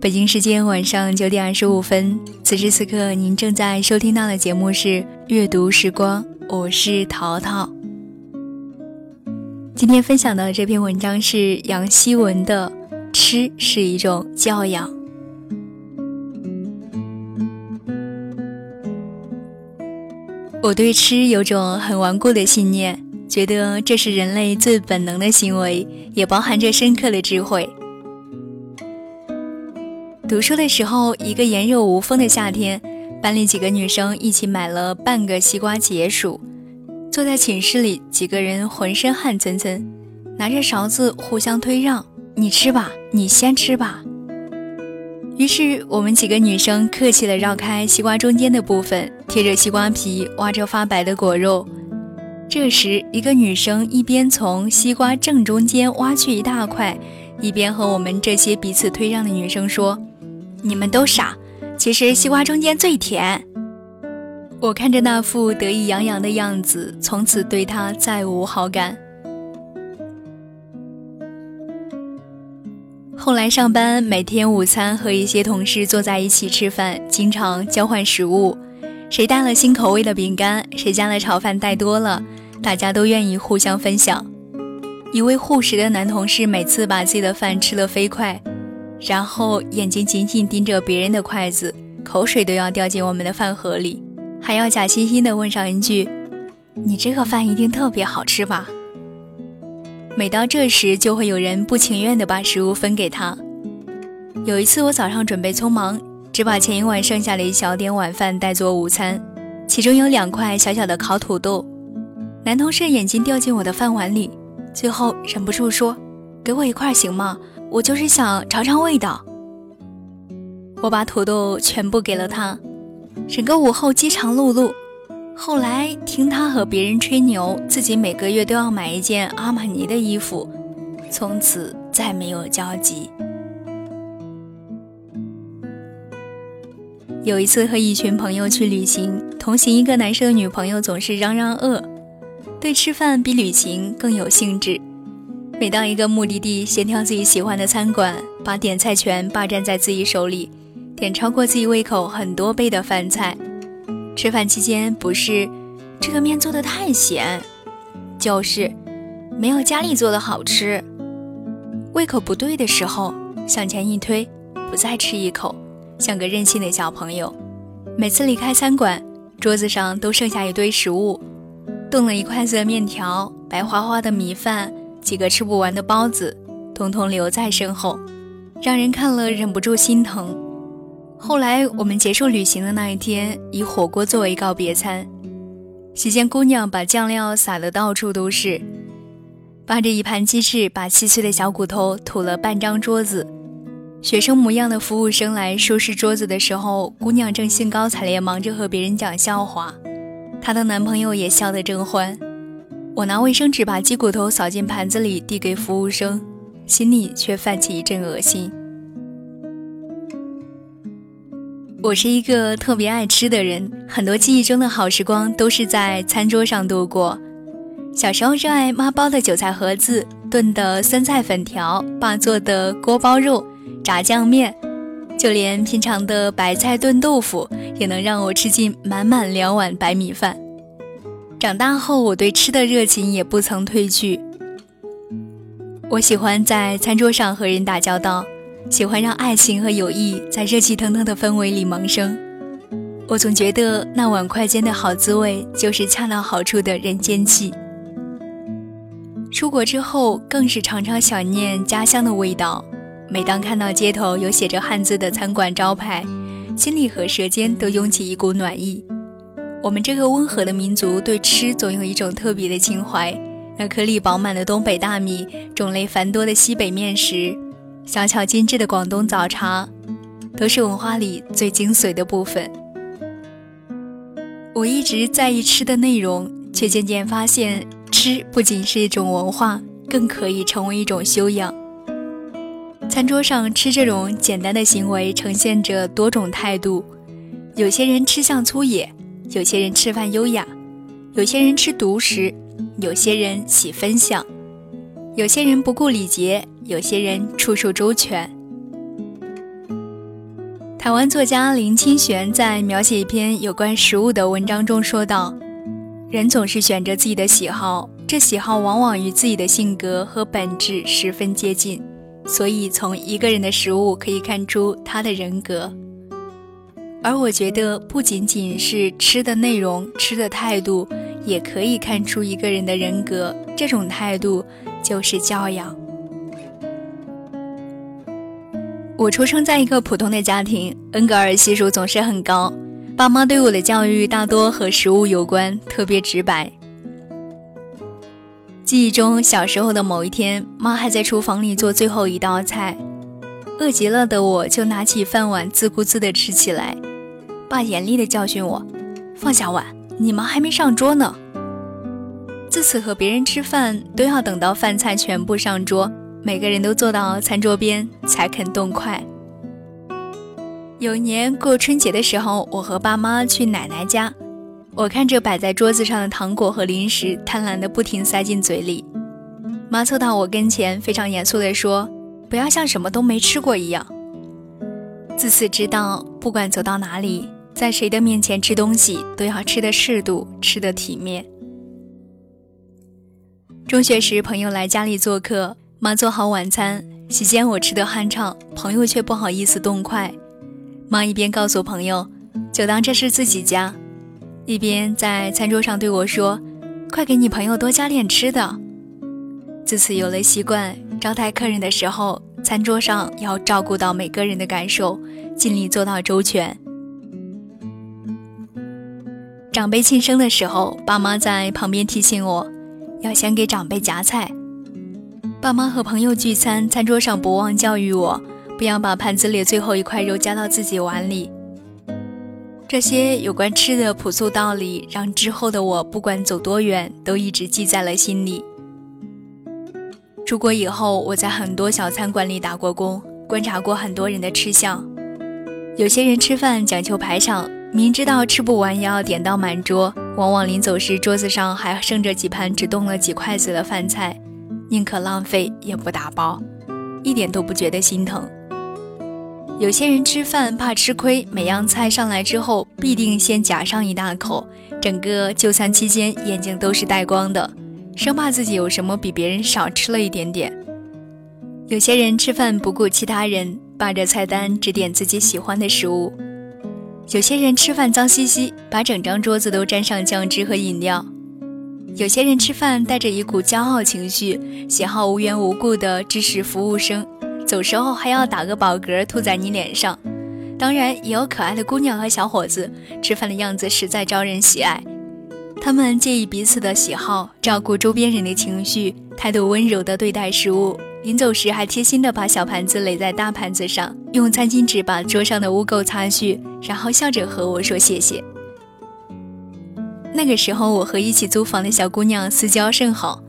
北京时间晚上九点二十五分，此时此刻您正在收听到的节目是阅读时光，我是淘淘。今天分享的这篇文章是杨希文的《吃是一种教养》。我对吃有种很顽固的信念，觉得这是人类最本能的行为，也包含着深刻的智慧。读书的时候，一个炎热无风的夏天，班里几个女生一起买了半个西瓜解暑，坐在寝室里，几个人浑身汗涔涔，拿着勺子互相推让：“你吃吧，你先吃吧。”于是我们几个女生客气地绕开西瓜中间的部分，贴着西瓜皮挖着发白的果肉。这时，一个女生一边从西瓜正中间挖去一大块，一边和我们这些彼此推让的女生说。你们都傻，其实西瓜中间最甜。我看着那副得意洋洋的样子，从此对他再无好感。后来上班，每天午餐和一些同事坐在一起吃饭，经常交换食物。谁带了新口味的饼干，谁家的炒饭带多了，大家都愿意互相分享。一位护食的男同事每次把自己的饭吃得飞快。然后眼睛紧紧盯着别人的筷子，口水都要掉进我们的饭盒里，还要假惺惺地问上一句：“你这个饭一定特别好吃吧？”每到这时，就会有人不情愿地把食物分给他。有一次，我早上准备匆忙，只把前一晚剩下的一小点晚饭带做午餐，其中有两块小小的烤土豆。男同事眼睛掉进我的饭碗里，最后忍不住说：“给我一块行吗？”我就是想尝尝味道。我把土豆全部给了他，整个午后饥肠辘辘。后来听他和别人吹牛，自己每个月都要买一件阿玛尼的衣服，从此再没有交集。有一次和一群朋友去旅行，同行一个男生的女朋友总是嚷嚷饿，对吃饭比旅行更有兴致。每到一个目的地，先挑自己喜欢的餐馆，把点菜权霸占在自己手里，点超过自己胃口很多倍的饭菜。吃饭期间不是这个面做的太咸，就是没有家里做的好吃。胃口不对的时候，向前一推，不再吃一口，像个任性的小朋友。每次离开餐馆，桌子上都剩下一堆食物，冻了一筷子的面条，白花花的米饭。几个吃不完的包子，统统留在身后，让人看了忍不住心疼。后来我们结束旅行的那一天，以火锅作为告别餐。席间姑娘把酱料撒得到处都是，扒着一盘鸡翅，把细碎的小骨头吐了半张桌子。学生模样的服务生来收拾桌子的时候，姑娘正兴高采烈忙着和别人讲笑话，她的男朋友也笑得正欢。我拿卫生纸把鸡骨头扫进盘子里，递给服务生，心里却泛起一阵恶心。我是一个特别爱吃的人，很多记忆中的好时光都是在餐桌上度过。小时候热爱妈包的韭菜盒子、炖的酸菜粉条、爸做的锅包肉、炸酱面，就连平常的白菜炖豆腐，也能让我吃进满满两碗白米饭。长大后，我对吃的热情也不曾褪去。我喜欢在餐桌上和人打交道，喜欢让爱情和友谊在热气腾腾的氛围里萌生。我总觉得那碗筷间的好滋味，就是恰到好处的人间气。出国之后，更是常常想念家乡的味道。每当看到街头有写着汉字的餐馆招牌，心里和舌尖都涌起一股暖意。我们这个温和的民族对吃总有一种特别的情怀。那颗粒饱满的东北大米，种类繁多的西北面食，小巧精致的广东早茶，都是文化里最精髓的部分。我一直在意吃的内容，却渐渐发现，吃不仅是一种文化，更可以成为一种修养。餐桌上吃这种简单的行为，呈现着多种态度。有些人吃相粗野。有些人吃饭优雅，有些人吃独食，有些人喜分享，有些人不顾礼节，有些人处处周全。台湾作家林清玄在描写一篇有关食物的文章中说道：“人总是选择自己的喜好，这喜好往往与自己的性格和本质十分接近，所以从一个人的食物可以看出他的人格。而我觉得，不仅仅是吃的内容、吃的态度，也可以看出一个人的人格。这种态度就是教养。”我出生在一个普通的家庭，恩格尔系数总是很高。爸妈对我的教育大多和食物有关，特别直白。记忆中，小时候的某一天，妈还在厨房里做最后一道菜，饿极了的我就拿起饭碗自顾自地吃起来。爸严厉地教训我：“放下碗，你们还没上桌呢。”自此和别人吃饭都要等到饭菜全部上桌。每个人都坐到餐桌边才肯动筷。有一年过春节的时候，我和爸妈去奶奶家，我看着摆在桌子上的糖果和零食，贪婪的不停塞进嘴里。妈凑到我跟前，非常严肃地说：“不要像什么都没吃过一样。”自此知道，不管走到哪里，在谁的面前吃东西，都要吃的适度，吃的体面。中学时，朋友来家里做客。妈做好晚餐，席间我吃得酣畅，朋友却不好意思动筷。妈一边告诉朋友，就当这是自己家，一边在餐桌上对我说：“快给你朋友多加点吃的。”自此有了习惯，招待客人的时候，餐桌上要照顾到每个人的感受，尽力做到周全。长辈庆生的时候，爸妈在旁边提醒我，要先给长辈夹菜。爸妈和朋友聚餐，餐桌上不忘教育我，不要把盘子里最后一块肉夹到自己碗里。这些有关吃的朴素道理，让之后的我不管走多远，都一直记在了心里。出国以后，我在很多小餐馆里打过工，观察过很多人的吃相。有些人吃饭讲究排场，明知道吃不完也要点到满桌，往往临走时桌子上还剩着几盘只动了几筷子的饭菜。宁可浪费也不打包，一点都不觉得心疼。有些人吃饭怕吃亏，每样菜上来之后必定先夹上一大口，整个就餐期间眼睛都是带光的，生怕自己有什么比别人少吃了一点点。有些人吃饭不顾其他人，霸着菜单只点自己喜欢的食物。有些人吃饭脏兮兮，把整张桌子都沾上酱汁和饮料。有些人吃饭带着一股骄傲情绪，喜好无缘无故的指使服务生，走时候还要打个饱嗝吐在你脸上。当然，也有可爱的姑娘和小伙子，吃饭的样子实在招人喜爱。他们介意彼此的喜好，照顾周边人的情绪，态度温柔的对待食物，临走时还贴心的把小盘子垒在大盘子上，用餐巾纸把桌上的污垢擦去，然后笑着和我说谢谢。那个时候，我和一起租房的小姑娘私交甚好，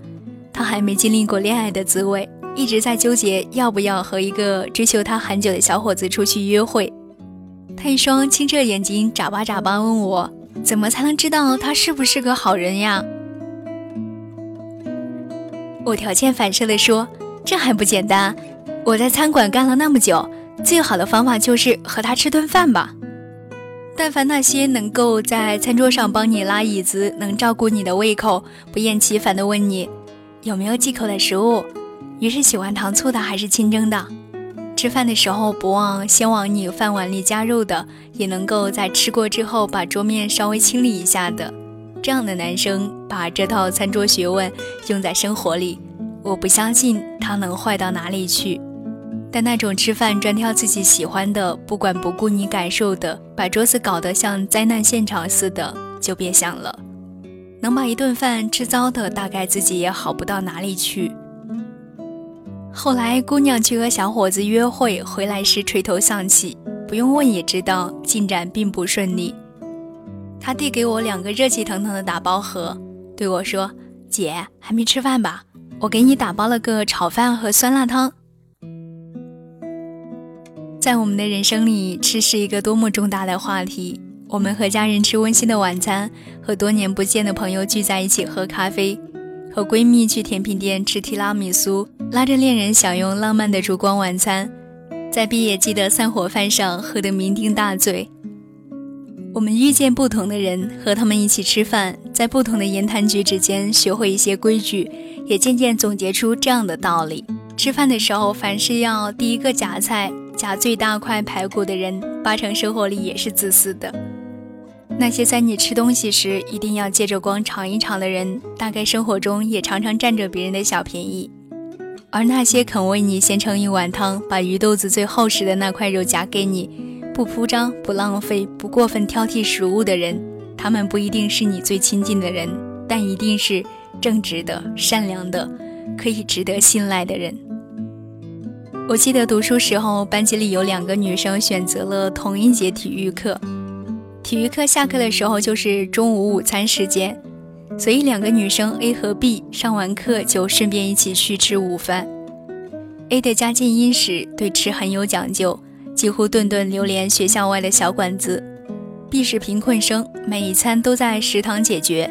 她还没经历过恋爱的滋味，一直在纠结要不要和一个追求她很久的小伙子出去约会。她一双清澈眼睛眨巴眨巴问我：“怎么才能知道他是不是个好人呀？”我条件反射地说：“这还不简单，我在餐馆干了那么久，最好的方法就是和他吃顿饭吧。”但凡那些能够在餐桌上帮你拉椅子、能照顾你的胃口、不厌其烦地问你有没有忌口的食物，你是喜欢糖醋的还是清蒸的，吃饭的时候不忘先往你饭碗里加肉的，也能够在吃过之后把桌面稍微清理一下的，这样的男生把这套餐桌学问用在生活里，我不相信他能坏到哪里去。但那种吃饭专挑自己喜欢的，不管不顾你感受的，把桌子搞得像灾难现场似的，就别想了。能把一顿饭吃糟的，大概自己也好不到哪里去。后来姑娘去和小伙子约会，回来时垂头丧气，不用问也知道进展并不顺利。他递给我两个热气腾腾的打包盒，对我说：“姐，还没吃饭吧？我给你打包了个炒饭和酸辣汤。”在我们的人生里，吃是一个多么重大的话题。我们和家人吃温馨的晚餐，和多年不见的朋友聚在一起喝咖啡，和闺蜜去甜品店吃提拉米苏，拉着恋人享用浪漫的烛光晚餐。在毕业季的散伙饭上喝得酩酊大醉。我们遇见不同的人，和他们一起吃饭，在不同的言谈举止间学会一些规矩，也渐渐总结出这样的道理：吃饭的时候，凡是要第一个夹菜、夹最大块排骨的人，八成生活里也是自私的。那些在你吃东西时一定要借着光尝一尝的人，大概生活中也常常占着别人的小便宜。而那些肯为你先盛一碗汤，把鱼肚子最厚实的那块肉夹给你，不铺张、不浪费、不过分挑剔食物的人，他们不一定是你最亲近的人，但一定是正直的、善良的，可以值得信赖的人。我记得读书时候，班级里有两个女生选择了同一节体育课。体育课下课的时候就是中午午餐时间，所以两个女生 A 和 B 上完课就顺便一起去吃午饭。A 的家境殷实，对吃很有讲究，几乎顿顿流连学校外的小馆子。B 是贫困生，每一餐都在食堂解决，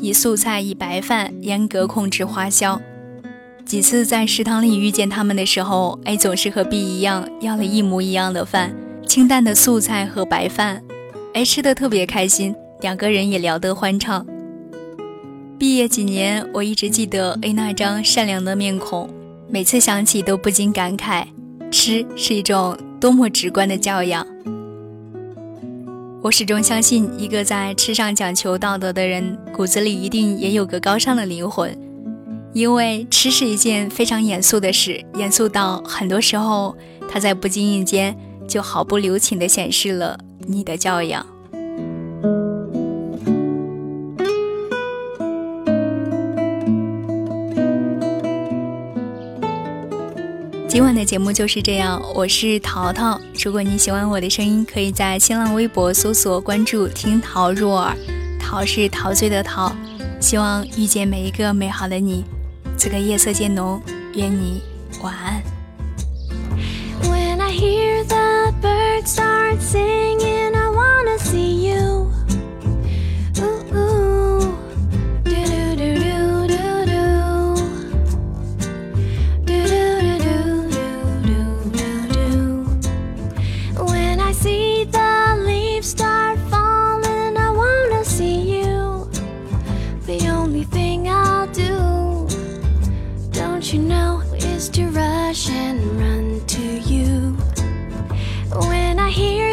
以素菜以白饭，严格控制花销。几次在食堂里遇见他们的时候，A 总是和 B 一样要了一模一样的饭，清淡的素菜和白饭。A，吃的特别开心，两个人也聊得欢畅。毕业几年，我一直记得 A 那张善良的面孔，每次想起都不禁感慨：吃是一种多么直观的教养。我始终相信，一个在吃上讲求道德的人，骨子里一定也有个高尚的灵魂，因为吃是一件非常严肃的事，严肃到很多时候，它在不经意间就毫不留情地显示了。你的教养。今晚的节目就是这样，我是淘淘。如果你喜欢我的声音，可以在新浪微博搜索关注“听桃入耳”，桃是陶醉的桃。希望遇见每一个美好的你。此刻夜色渐浓，愿你晚安。singing. I is to rush and run to you. When I hear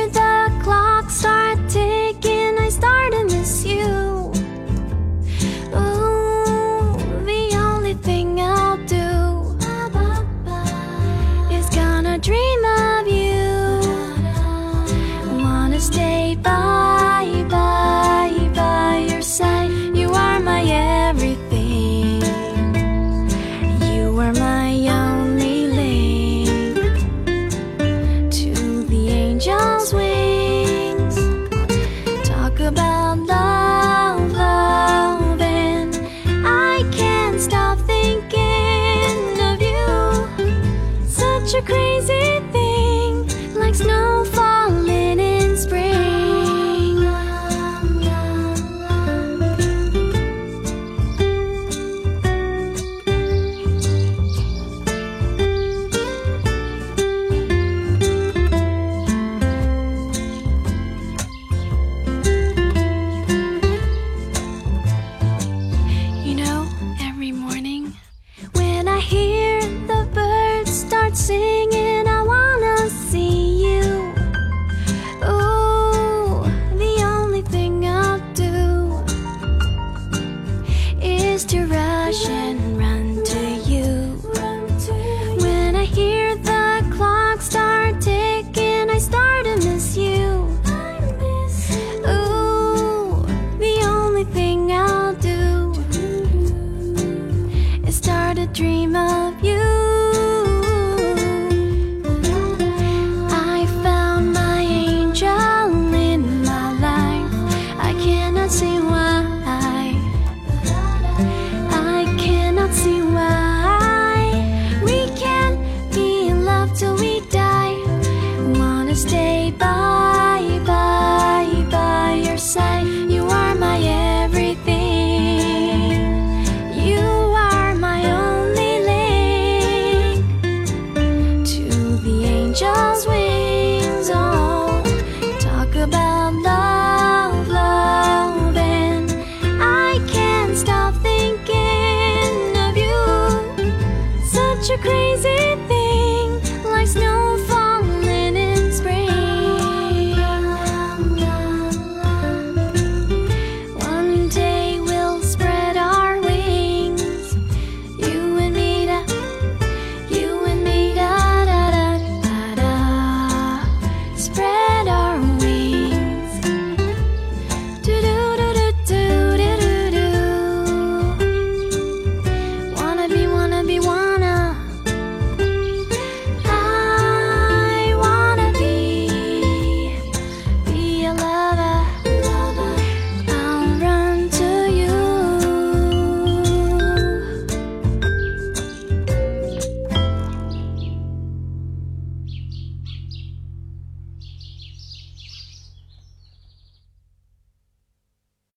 Xí